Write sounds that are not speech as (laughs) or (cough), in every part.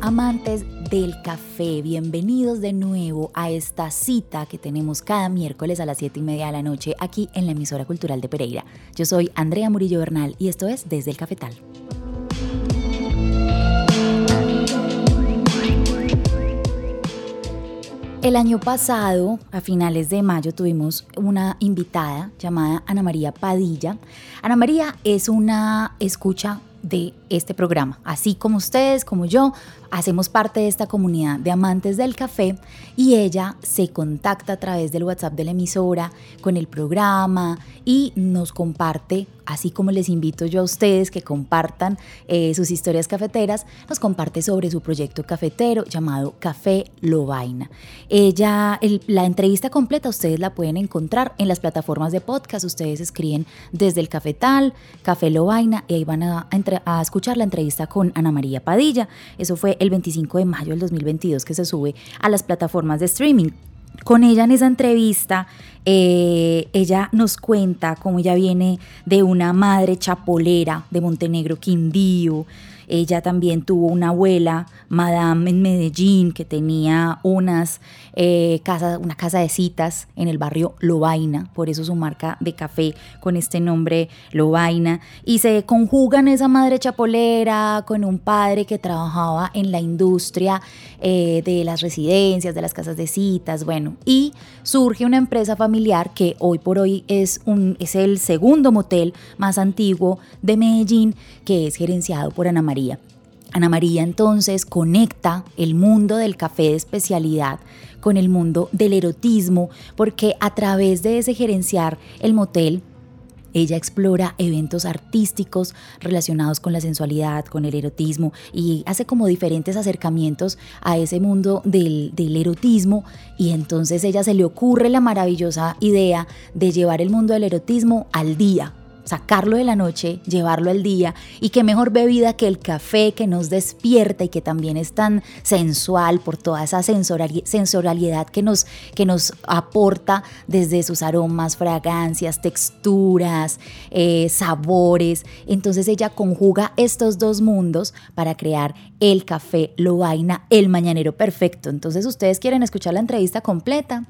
Amantes del café, bienvenidos de nuevo a esta cita que tenemos cada miércoles a las 7 y media de la noche aquí en la emisora cultural de Pereira. Yo soy Andrea Murillo Bernal y esto es Desde el Cafetal. El año pasado, a finales de mayo, tuvimos una invitada llamada Ana María Padilla. Ana María es una escucha de este programa. Así como ustedes, como yo, hacemos parte de esta comunidad de amantes del café y ella se contacta a través del WhatsApp de la emisora con el programa y nos comparte, así como les invito yo a ustedes que compartan eh, sus historias cafeteras, nos comparte sobre su proyecto cafetero llamado Café Lobaina. Ella, el- la entrevista completa ustedes la pueden encontrar en las plataformas de podcast. Ustedes escriben desde el Cafetal, Café Lobaina y ahí van a escuchar la entrevista con Ana María Padilla. Eso fue el 25 de mayo del 2022 que se sube a las plataformas de streaming. Con ella en esa entrevista, eh, ella nos cuenta cómo ella viene de una madre chapolera de Montenegro, Quindío. Ella también tuvo una abuela, Madame en Medellín, que tenía unas eh, casas, una casa de citas en el barrio Lobaina, por eso su marca de café con este nombre Lobaina. Y se conjugan esa madre chapolera con un padre que trabajaba en la industria eh, de las residencias, de las casas de citas, bueno, y surge una empresa familiar que hoy por hoy es, un, es el segundo motel más antiguo de Medellín, que es gerenciado por Ana María. Ana María entonces conecta el mundo del café de especialidad con el mundo del erotismo, porque a través de ese gerenciar el motel, ella explora eventos artísticos relacionados con la sensualidad, con el erotismo y hace como diferentes acercamientos a ese mundo del, del erotismo y entonces ella se le ocurre la maravillosa idea de llevar el mundo del erotismo al día, sacarlo de la noche, llevarlo al día y qué mejor bebida que el café que nos despierta y que también es tan sensual por toda esa sensoriali- sensorialidad que nos, que nos aporta desde sus aromas, fragancias, texturas, eh, sabores. Entonces ella conjuga estos dos mundos para crear el café Lobaina, el mañanero perfecto. Entonces ustedes quieren escuchar la entrevista completa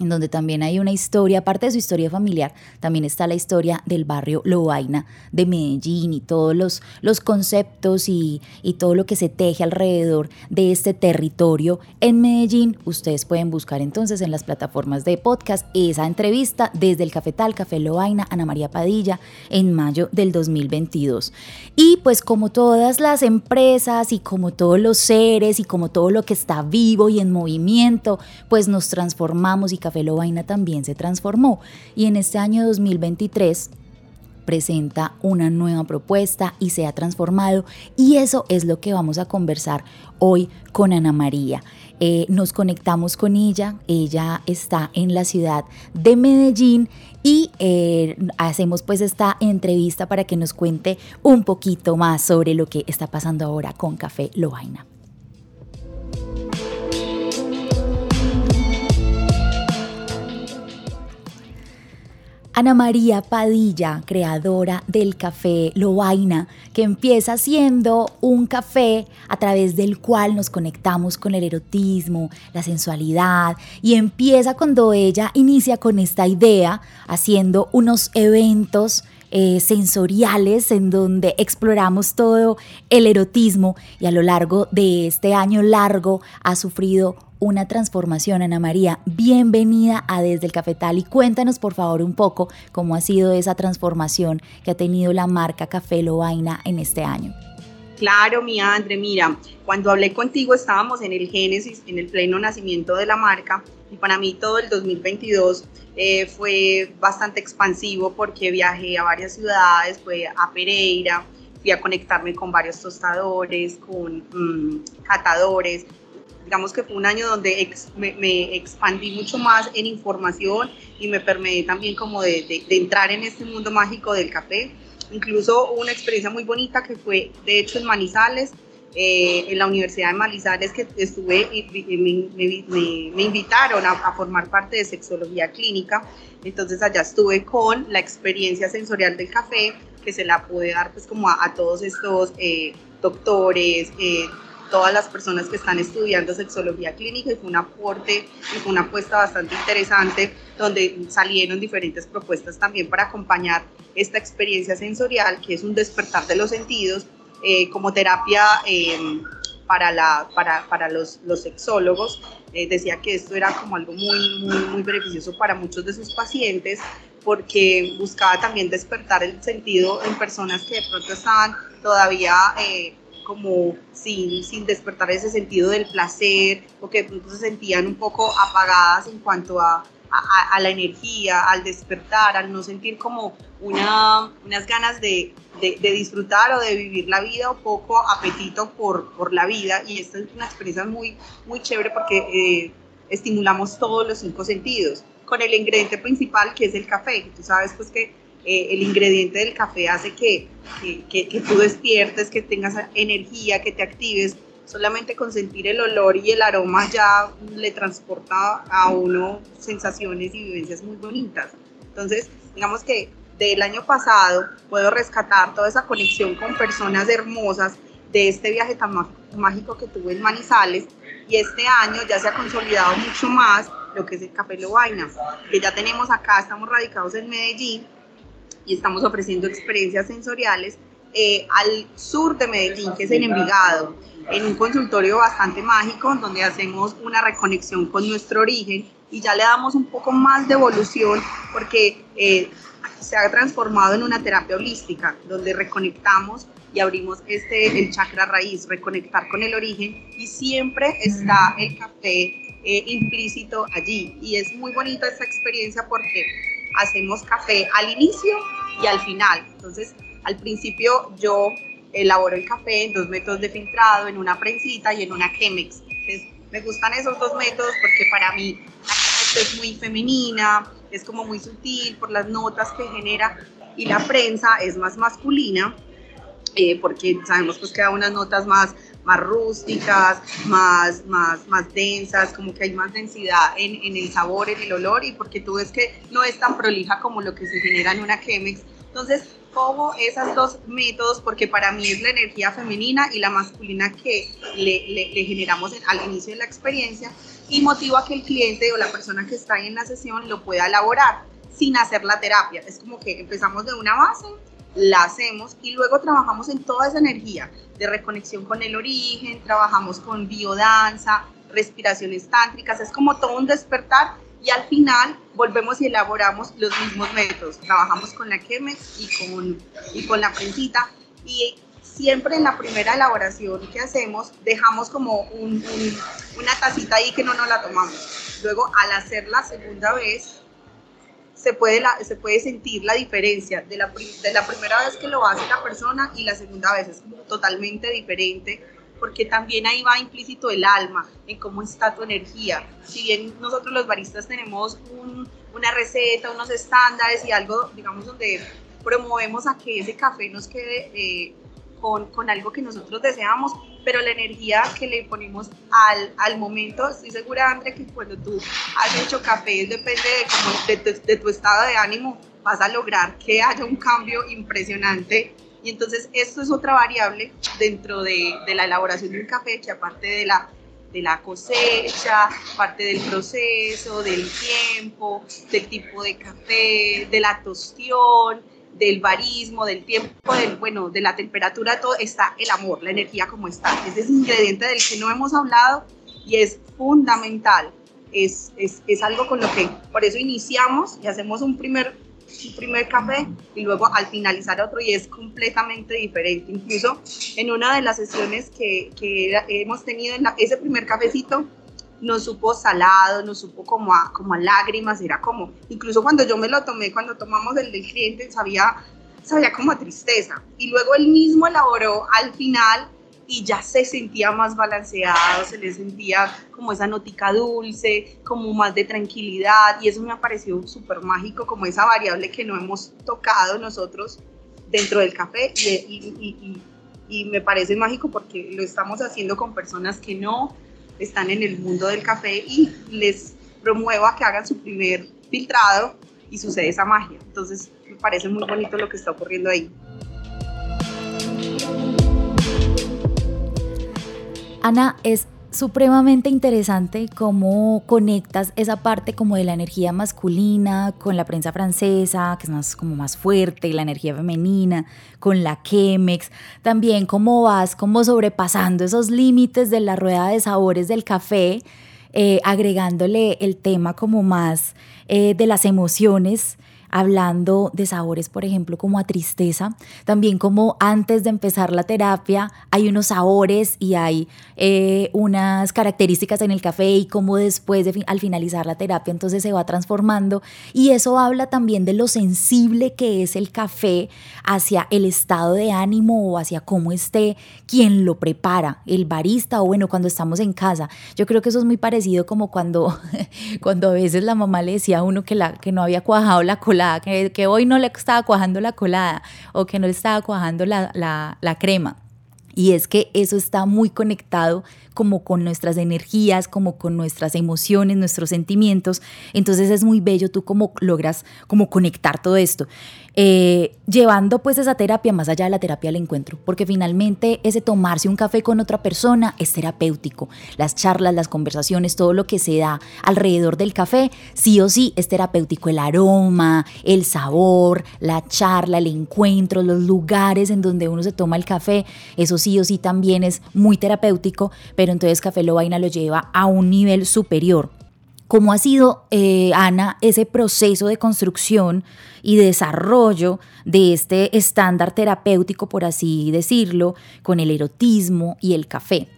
en donde también hay una historia, aparte de su historia familiar, también está la historia del barrio Lobaina de Medellín y todos los, los conceptos y, y todo lo que se teje alrededor de este territorio en Medellín. Ustedes pueden buscar entonces en las plataformas de podcast esa entrevista desde el Cafetal, Café Lobaina, Ana María Padilla, en mayo del 2022. Y pues como todas las empresas y como todos los seres y como todo lo que está vivo y en movimiento, pues nos transformamos y Café Lobaina también se transformó. Y en este año 2023 presenta una nueva propuesta y se ha transformado y eso es lo que vamos a conversar hoy con Ana María. Eh, nos conectamos con ella, ella está en la ciudad de Medellín y eh, hacemos pues esta entrevista para que nos cuente un poquito más sobre lo que está pasando ahora con Café Lobaina. Ana María Padilla, creadora del café Lobaina, que empieza siendo un café a través del cual nos conectamos con el erotismo, la sensualidad, y empieza cuando ella inicia con esta idea, haciendo unos eventos eh, sensoriales en donde exploramos todo el erotismo y a lo largo de este año largo ha sufrido una transformación, Ana María. Bienvenida a Desde el Cafetal y cuéntanos por favor un poco cómo ha sido esa transformación que ha tenido la marca Café Lobaina en este año. Claro, mi Andre, mira, cuando hablé contigo estábamos en el génesis, en el pleno nacimiento de la marca y para mí todo el 2022 eh, fue bastante expansivo porque viajé a varias ciudades, fue a Pereira, fui a conectarme con varios tostadores, con mm, catadores. Digamos que fue un año donde me, expandí mucho más en información y me permití también como de, de entrar en este mundo mágico del café. Incluso una experiencia muy bonita que fue, de hecho, en Manizales, eh, en la Universidad de Manizales que estuve y, me, invitaron a, formar parte de sexología clínica. Entonces allá estuve con la experiencia sensorial del café que se la pude dar pues como a, todos estos eh, doctores, eh, todas las personas que están estudiando sexología clínica y fue un aporte y fue una apuesta bastante interesante donde salieron diferentes propuestas también para acompañar esta experiencia sensorial que es un despertar de los sentidos eh, como terapia eh, para, la, para, para los, los, sexólogos. Eh, decía que esto era como algo muy, muy, muy beneficioso para muchos de sus pacientes porque buscaba también despertar el sentido en personas que de pronto estaban todavía como sin, sin despertar ese sentido del placer o que de pronto se sentían un poco apagadas en cuanto a, a, la energía, al despertar, al no sentir como una, unas ganas de, de, disfrutar o de vivir la vida o poco apetito por, por, la vida. Y esta es una experiencia muy, muy chévere porque eh, estimulamos todos los cinco sentidos con el ingrediente principal que es el café. Tú sabes pues que eh, el ingrediente del café hace que, que, que, tú despiertes, que tengas energía, que te actives solamente con sentir el olor y el aroma ya le transporta a uno sensaciones y vivencias muy bonitas. Entonces, digamos que del año pasado puedo rescatar toda esa conexión con personas hermosas de este viaje tan mágico que tuve en Manizales y este año ya se ha consolidado mucho más lo que es el Café Lobaina, que ya tenemos acá, estamos radicados en Medellín y estamos ofreciendo experiencias sensoriales eh, al sur de Medellín, que es en Envigado en un consultorio bastante mágico donde hacemos una reconexión con nuestro origen y ya le damos un poco más de evolución porque eh, se ha transformado en una terapia holística donde reconectamos y abrimos este el chakra raíz, reconectar con el origen y siempre está el café eh, implícito allí. Y es muy bonita esta experiencia porque hacemos café al inicio y al final. Entonces, al principio yo elaboro el café en dos métodos de filtrado, en una prensita y en una Chemex. me gustan esos dos métodos porque para mí la Chemex es muy femenina, es como muy sutil por las notas que genera y la prensa es más masculina eh, porque sabemos pues que da unas notas más, más rústicas, más, más, más densas, como que hay más densidad en, en, el sabor, en el olor y porque tú ves que no es tan prolija como lo que se genera en una Chemex. Entonces, como esos dos métodos, porque para mí es la energía femenina y la masculina que le, le, generamos al inicio de la experiencia y motiva a que el cliente o la persona que está ahí en la sesión lo pueda elaborar sin hacer la terapia. Es como que empezamos de una base, la hacemos y luego trabajamos en toda esa energía de reconexión con el origen, trabajamos con biodanza, respiraciones tántricas, es como todo un despertar y al final volvemos y elaboramos los mismos métodos. Trabajamos con la Chemex y con, y con la prensita y siempre en la primera elaboración que hacemos dejamos como un, una tacita ahí que no nos la tomamos. Luego al hacer la segunda vez se puede, se puede sentir la diferencia de la, de la primera vez que lo hace la persona y la segunda vez es totalmente diferente porque también ahí va implícito el alma, en cómo está tu energía. Si bien nosotros los baristas tenemos una receta, unos estándares y algo, digamos, donde promovemos a que ese café nos quede eh, con, con, algo que nosotros deseamos, pero la energía que le ponemos al, al momento, estoy segura, André, que cuando tú has hecho café, depende de, de, tu, de tu estado de ánimo, vas a lograr que haya un cambio impresionante. Y entonces esto es otra variable dentro de, de la elaboración de un café que aparte de la, de la cosecha, parte del proceso, del tiempo, del tipo de café, de la tostión, del barismo, del tiempo, del, bueno, de la temperatura, todo está el amor, la energía como está. Es ese ingrediente del que no hemos hablado y es fundamental. Es, es, es, algo con lo que, por eso iniciamos y hacemos un primer, primer café y luego al finalizar otro y es completamente diferente. Incluso en una de las sesiones que, que hemos tenido en ese primer cafecito, nos supo salado, nos supo como a, como a lágrimas, era como, incluso cuando yo me lo tomé, cuando tomamos el del cliente, sabía, sabía como tristeza. Y luego él mismo elaboró al final y ya se sentía más balanceado, se le sentía como esa notica dulce, como más de tranquilidad y eso me ha parecido súper mágico, como esa variable que no hemos tocado nosotros dentro del café y me parece mágico porque lo estamos haciendo con personas que no están en el mundo del café y les promuevo a que hagan su primer filtrado y sucede esa magia. Entonces me parece muy bonito lo que está ocurriendo ahí. Ana, es supremamente interesante cómo conectas esa parte como de la energía masculina con la prensa francesa, que es más como más fuerte, y la energía femenina, con la Chemex, también cómo vas como sobrepasando esos límites de la rueda de sabores del café, eh, agregándole el tema como más eh, de las emociones hablando de sabores, por ejemplo, como a tristeza, también como antes de empezar la terapia hay unos sabores y hay eh, unas características en el café y como después de al finalizar la terapia entonces se va transformando y eso habla también de lo sensible que es el café hacia el estado de ánimo o hacia cómo esté quien lo prepara, el barista o bueno, cuando estamos en casa. Yo creo que eso es muy parecido como cuando, (laughs) cuando a veces la mamá le decía a uno que, la, que no había cuajado la cola que, hoy no le estaba cuajando la colada o que no le estaba cuajando la, la crema. Y es que eso está muy conectado como con nuestras energías, como con nuestras emociones, nuestros sentimientos. Entonces es muy bello tú cómo logras como conectar todo esto. Eh, llevando pues esa terapia más allá de la terapia del encuentro, porque finalmente ese tomarse un café con otra persona es terapéutico. Las charlas, las conversaciones, todo lo que se da alrededor del café, sí o sí es terapéutico. El aroma, el sabor, la charla, el encuentro, los lugares en donde uno se toma el café, eso sí o sí también es muy terapéutico, pero entonces Café Lobaina lo lleva a un nivel superior. ¿Cómo ha sido, eh, Ana, ese proceso de construcción y desarrollo de este estándar terapéutico, por así decirlo, con el erotismo y el café?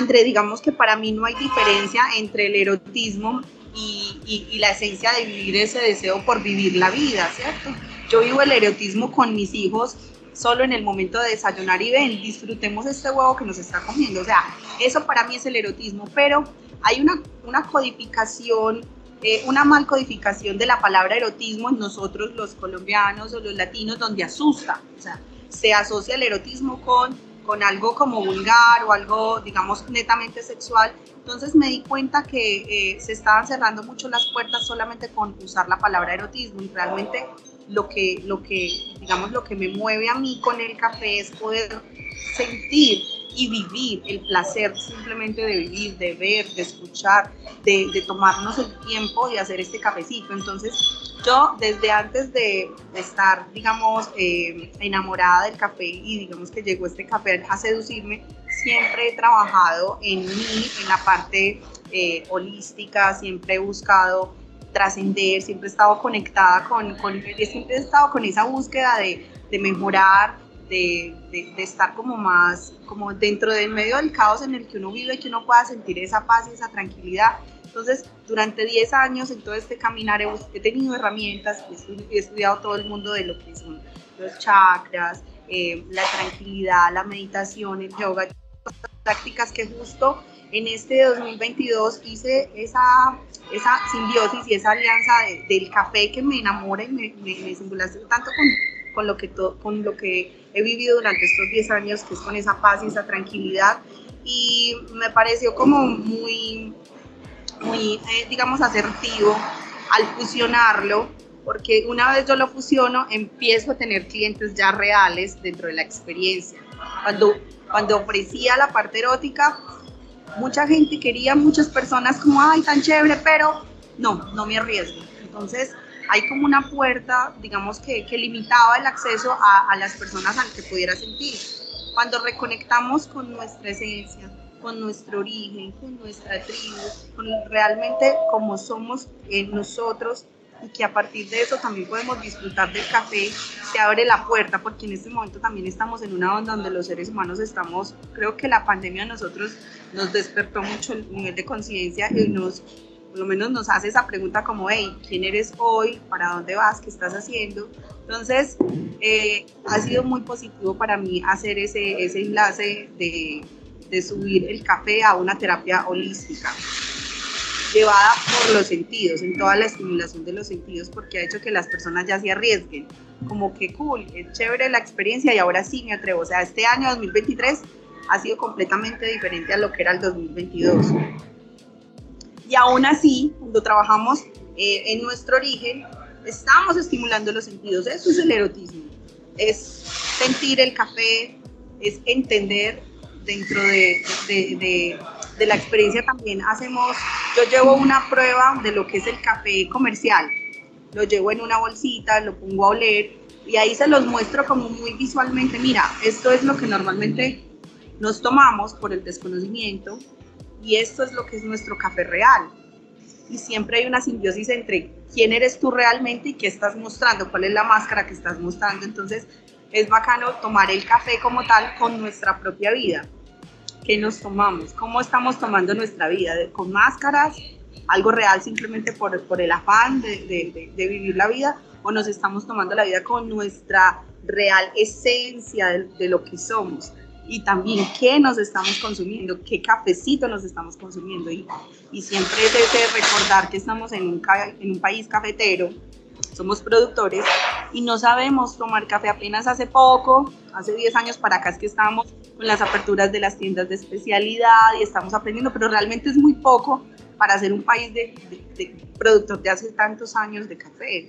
André, digamos que para mí no hay diferencia entre el erotismo y, y, la esencia de vivir ese deseo por vivir la vida, ¿cierto? Yo vivo el erotismo con mis hijos solo en el momento de desayunar y ven, disfrutemos este huevo que nos está comiendo. O sea, eso para mí es el erotismo, pero hay una, una codificación, eh, una mal codificación de la palabra erotismo en nosotros los colombianos o los latinos donde asusta. O sea, se asocia el erotismo con, con algo como vulgar o algo, digamos, netamente sexual. Entonces me di cuenta que eh, se estaban cerrando mucho las puertas solamente con usar la palabra erotismo y realmente lo que, lo que, digamos, lo que me mueve a mí con el café es poder sentir y vivir el placer simplemente de vivir, de ver, de escuchar, de, de tomarnos el tiempo de hacer este cafecito. Entonces, yo desde antes de, estar, digamos, eh, enamorada del café y digamos que llegó este café a seducirme, siempre he trabajado en mí, en la parte eh, holística, siempre he buscado trascender, siempre he estado conectada con, con, siempre he estado con esa búsqueda de, de mejorar, de, de, estar como más, como dentro del medio del caos en el que uno vive, que uno pueda sentir esa paz y esa tranquilidad. Entonces, durante 10 años en todo este caminar he, he tenido herramientas, he estudiado todo el mundo de lo que son los chakras, eh, la tranquilidad, la meditación, el yoga, prácticas que justo en este 2022 hice esa, esa simbiosis y esa alianza del café que me enamora y me, me, tanto con, con, lo que con lo que he vivido durante estos 10 años, que es con esa paz y esa tranquilidad. Y me pareció como muy, muy eh, digamos, asertivo al fusionarlo, porque una vez yo lo fusiono, empiezo a tener clientes ya reales dentro de la experiencia. Cuando, cuando ofrecía la parte erótica, mucha gente quería, muchas personas como, ay, tan chévere, pero no, no me arriesgo. Entonces, hay como una puerta, digamos, que, que limitaba el acceso a, a, las personas al que pudiera sentir. Cuando reconectamos con nuestra esencia, con nuestro origen, con nuestra tribu, con realmente como somos nosotros y que a partir de eso también podemos disfrutar del café, se abre la puerta, porque en este momento también estamos en una onda donde los seres humanos estamos, creo que la pandemia a nosotros nos despertó mucho el nivel de conciencia y nos, por lo menos nos hace esa pregunta como, hey, ¿quién eres hoy? ¿Para dónde vas? ¿Qué estás haciendo? Entonces, eh, ha sido muy positivo para mí hacer ese, ese enlace de, de subir el café a una terapia holística llevada por los sentidos, en toda la estimulación de los sentidos, porque ha hecho que las personas ya se arriesguen. Como que cool, es chévere la experiencia y ahora sí me atrevo. O sea, este año 2023 ha sido completamente diferente a lo que era el 2022. Y aún así, cuando trabajamos eh, en nuestro origen, estamos estimulando los sentidos. Eso es el erotismo. Es sentir el café, es entender dentro de, de, de, la experiencia también hacemos, yo llevo una prueba de lo que es el café comercial, lo llevo en una bolsita, lo pongo a oler y ahí se los muestro como muy visualmente, mira, esto es lo que normalmente nos tomamos por el desconocimiento y esto es lo que es nuestro café real. Y siempre hay una simbiosis entre quién eres tú realmente y qué estás mostrando, cuál es la máscara que estás mostrando. Entonces es bacano tomar el café como tal con nuestra propia vida qué nos tomamos, cómo estamos tomando nuestra vida, con máscaras, algo real simplemente por, el afán de, vivir la vida, o nos estamos tomando la vida con nuestra real esencia de, lo que somos. Y también qué nos estamos consumiendo, qué cafecito nos estamos consumiendo. Y, y siempre es ese recordar que estamos en un, en un país cafetero, somos productores y no sabemos tomar café apenas hace poco, hace 10 años para acá es que estábamos con las aperturas de las tiendas de especialidad y estamos aprendiendo, pero realmente es muy poco para ser un país de, de, de productor de hace tantos años de café.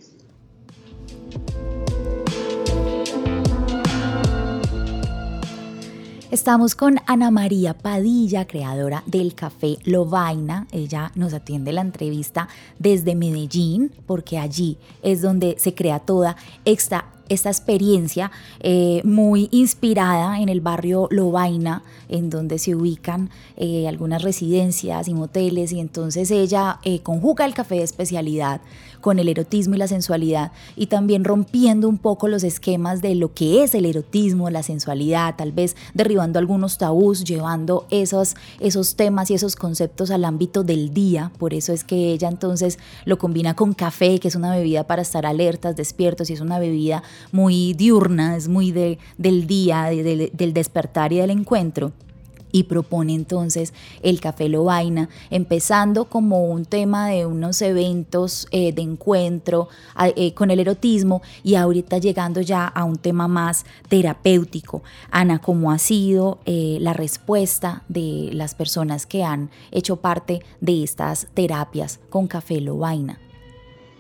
Estamos con Ana María Padilla, creadora del café Lovaina. Ella nos atiende la entrevista desde Medellín, porque allí es donde se crea toda esta, esta experiencia eh, muy inspirada en el barrio Lovaina, en donde se ubican eh, algunas residencias y moteles, y entonces ella eh, conjuga el café de especialidad con el erotismo y la sensualidad y también rompiendo un poco los esquemas de lo que es el erotismo, la sensualidad, tal vez derribando algunos tabús, llevando esos, esos temas y esos conceptos al ámbito del día. Por eso es que ella entonces lo combina con café, que es una bebida para estar alertas, despiertos y es una bebida muy diurna, es muy de, del día, del despertar y del encuentro y propone entonces el Café Lobaina, empezando como un tema de unos eventos eh, de encuentro eh, con el erotismo y ahorita llegando ya a un tema más terapéutico. Ana, ¿cómo ha sido eh, la respuesta de las personas que han hecho parte de estas terapias con Café Lobaina?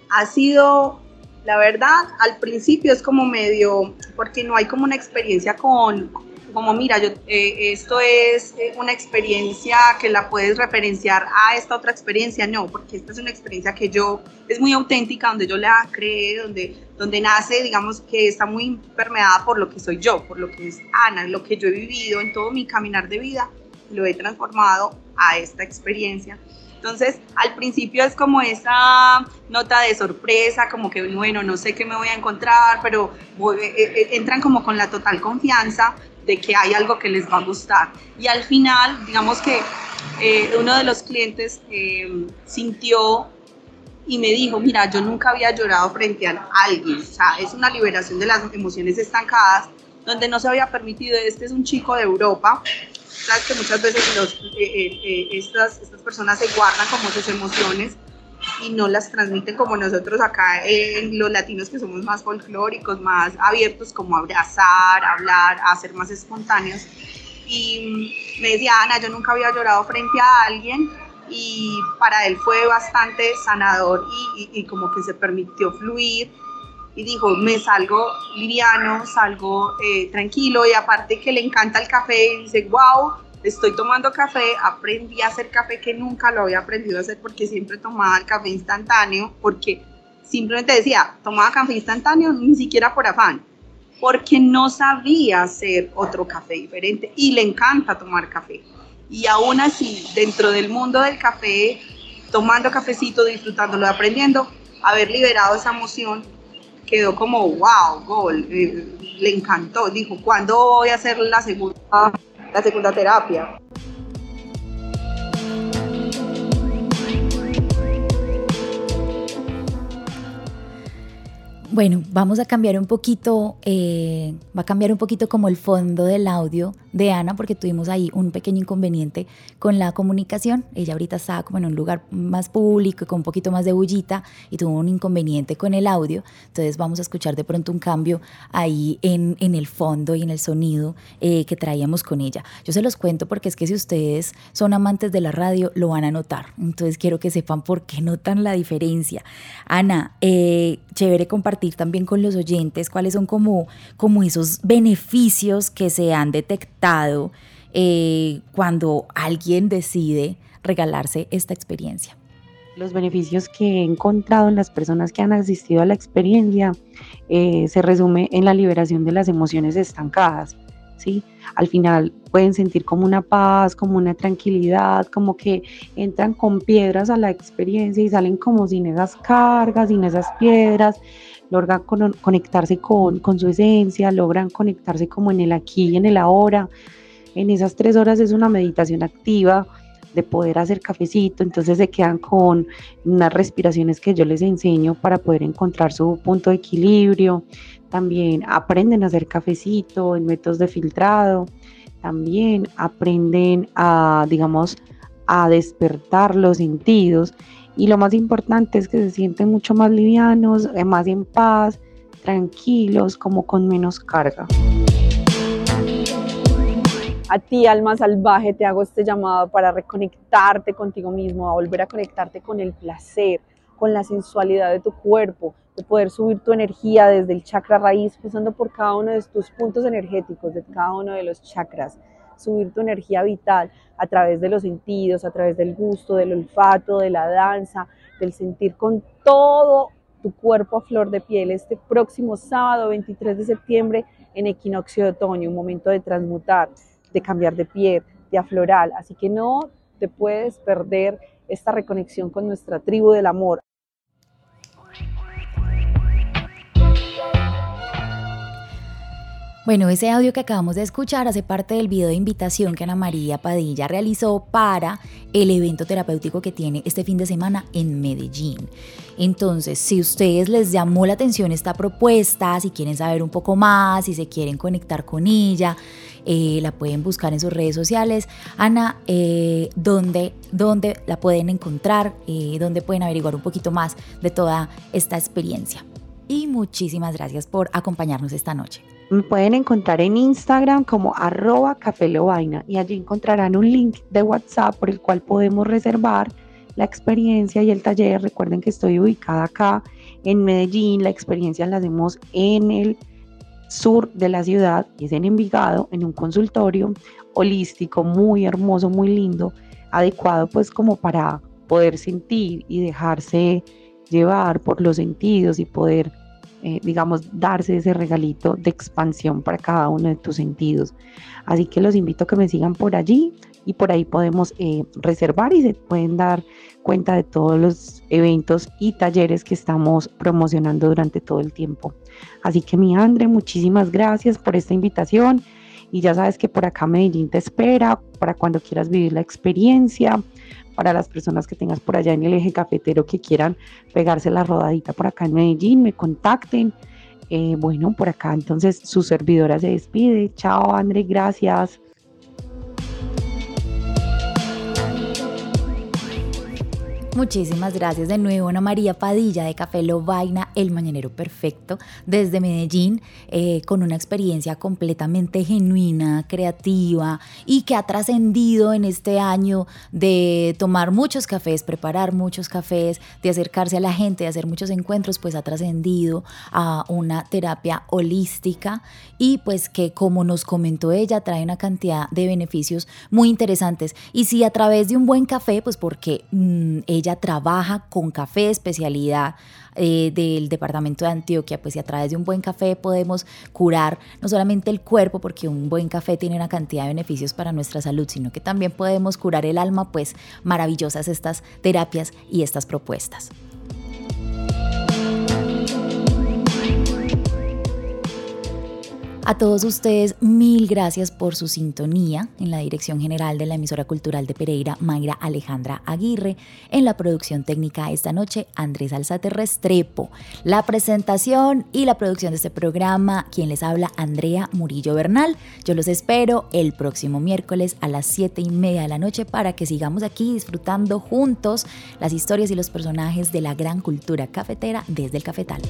Ha sido la verdad, al principio es como medio, porque no hay como una experiencia con, como mira, yo, eh, esto es eh, una experiencia que la puedes referenciar a esta otra experiencia, no, porque esta es una experiencia que yo, es muy auténtica, donde yo la creé, donde, donde nace, digamos, que está muy permeada por lo que soy yo, por lo que es Ana, lo que yo he vivido en todo mi caminar de vida, lo he transformado a esta experiencia. Entonces, al principio es como esa nota de sorpresa, como que, bueno, no sé qué me voy a encontrar, pero eh, entran como con la total confianza de que hay algo que les va a gustar. Y al final, digamos que eh, uno de los clientes eh, sintió y me dijo, mira, yo nunca había llorado frente a alguien. O sea, es una liberación de las emociones estancadas, donde no se había permitido. Este es un chico de Europa. Sabes que muchas veces eh, estas, estas personas se guardan como sus emociones y no las transmiten como nosotros acá los latinos que somos más folclóricos, más abiertos como abrazar, hablar, a ser más espontáneos. Y me decía, Ana, yo nunca había llorado frente a alguien y para él fue bastante sanador y, y, como que se permitió fluir y dijo, me salgo liviano, salgo eh, tranquilo y aparte que le encanta el café y dice, wow, estoy tomando café, aprendí a hacer café que nunca lo había aprendido a hacer porque siempre tomaba café instantáneo, porque simplemente decía, tomaba café instantáneo ni siquiera por afán, porque no sabía hacer otro café diferente y le encanta tomar café. y aún así, dentro del mundo del café, tomando cafecito, disfrutándolo, aprendiendo, haber liberado esa emoción, quedó como, wow, gol, eh, le encantó, dijo, ¿cuándo voy a hacer la segunda, la segunda terapia? Bueno, vamos a cambiar un poquito, eh, va a cambiar un poquito como el fondo del audio de Ana, porque tuvimos ahí un pequeño inconveniente con la comunicación. Ella ahorita estaba como en un lugar más público con un poquito más de bullita y tuvo un inconveniente con el audio. Entonces vamos a escuchar de pronto un cambio ahí en, en el fondo y en el sonido eh, que traíamos con ella. Yo se los cuento porque es que si ustedes son amantes de la radio, lo van a notar. Entonces quiero que sepan por qué notan la diferencia. Ana, eh, chévere compartir también con los oyentes cuáles son como, como esos beneficios que se han detectado eh, cuando alguien decide regalarse esta experiencia. Los beneficios que he encontrado en las personas que han asistido a la experiencia eh, se resume en la liberación de las emociones estancadas. ¿Sí? Al final pueden sentir como una paz, como una tranquilidad, como que entran con piedras a la experiencia y salen como sin esas cargas, sin esas piedras, logran conectarse con, con su esencia, logran conectarse como en el aquí y en el ahora. En esas tres horas es una meditación activa de poder hacer cafecito, entonces se quedan con unas respiraciones que yo les enseño para poder encontrar su punto de equilibrio, también aprenden a hacer cafecito en métodos de filtrado, también aprenden a, digamos, a despertar los sentidos. Y lo más importante es que se sienten mucho más livianos, eh, más en paz, tranquilos, como con menos carga. A ti, alma salvaje, te hago este llamado para reconectarte contigo mismo, a volver a conectarte con el placer, con la sensualidad de tu cuerpo, de poder subir tu energía desde el chakra raíz, pasando por cada uno de tus puntos energéticos, de cada uno de los chakras, subir tu energía vital a través de los sentidos, a través del gusto, del olfato, de la danza, del sentir con todo tu cuerpo a flor de piel este próximo sábado 23 de septiembre en equinoccio de otoño, un momento de transmutar, de cambiar de piel, de aflorar. Así que no te puedes perder esta reconexión con nuestra tribu del amor. Bueno, ese audio que acabamos de escuchar hace parte del video de invitación que Ana María Padilla realizó para el evento terapéutico que tiene este fin de semana en Medellín. Entonces, si ustedes les llamó la atención esta propuesta, si quieren saber un poco más, si se quieren conectar con ella, eh, la pueden buscar en sus redes sociales. Ana, eh, ¿dónde, la pueden encontrar? Eh, ¿Dónde pueden averiguar un poquito más de toda esta experiencia? Y muchísimas gracias por acompañarnos esta noche. Me pueden encontrar en Instagram como arroba cafelovaina y allí encontrarán un link de WhatsApp por el cual podemos reservar la experiencia y el taller. Recuerden que estoy ubicada acá en Medellín. La experiencia la hacemos en el sur de la ciudad, es en Envigado, en un consultorio holístico muy hermoso, muy lindo, adecuado pues como para poder sentir y dejarse llevar por los sentidos y poder eh, digamos, darse ese regalito de expansión para cada uno de tus sentidos. Así que los invito a que me sigan por allí y por ahí podemos eh, reservar y se pueden dar cuenta de todos los eventos y talleres que estamos promocionando durante todo el tiempo. Así que mi Andre, muchísimas gracias por esta invitación y ya sabes que por acá Medellín te espera para cuando quieras vivir la experiencia para las personas que tengas por allá en el eje cafetero que quieran pegarse la rodadita por acá en Medellín, me contacten. Eh, bueno, por acá entonces su servidora se despide. Chao, André, gracias. Muchísimas gracias de nuevo, Ana María Padilla de Café Lobaina, el mañanero perfecto, desde Medellín, eh, con una experiencia completamente genuina, creativa y que ha trascendido en este año de tomar muchos cafés, preparar muchos cafés, de acercarse a la gente, de hacer muchos encuentros, pues ha trascendido a una terapia holística y pues que como nos comentó ella, trae una cantidad de beneficios muy interesantes. Y si a través de un buen café, pues porque mm, ella trabaja con café especialidad eh, del departamento de Antioquia, pues y a través de un buen café podemos curar no solamente el cuerpo, porque un buen café tiene una cantidad de beneficios para nuestra salud, sino que también podemos curar el alma, pues maravillosas estas terapias y estas propuestas. A todos ustedes, mil gracias por su sintonía. En la dirección general de la emisora cultural de Pereira, Mayra Alejandra Aguirre. En la producción técnica esta noche, Andrés Alzate Restrepo. La presentación y la producción de este programa, quien les habla, Andrea Murillo Bernal. Yo los espero el próximo miércoles a las 7 y media de la noche para que sigamos aquí disfrutando juntos las historias y los personajes de la gran cultura cafetera desde el cafetal.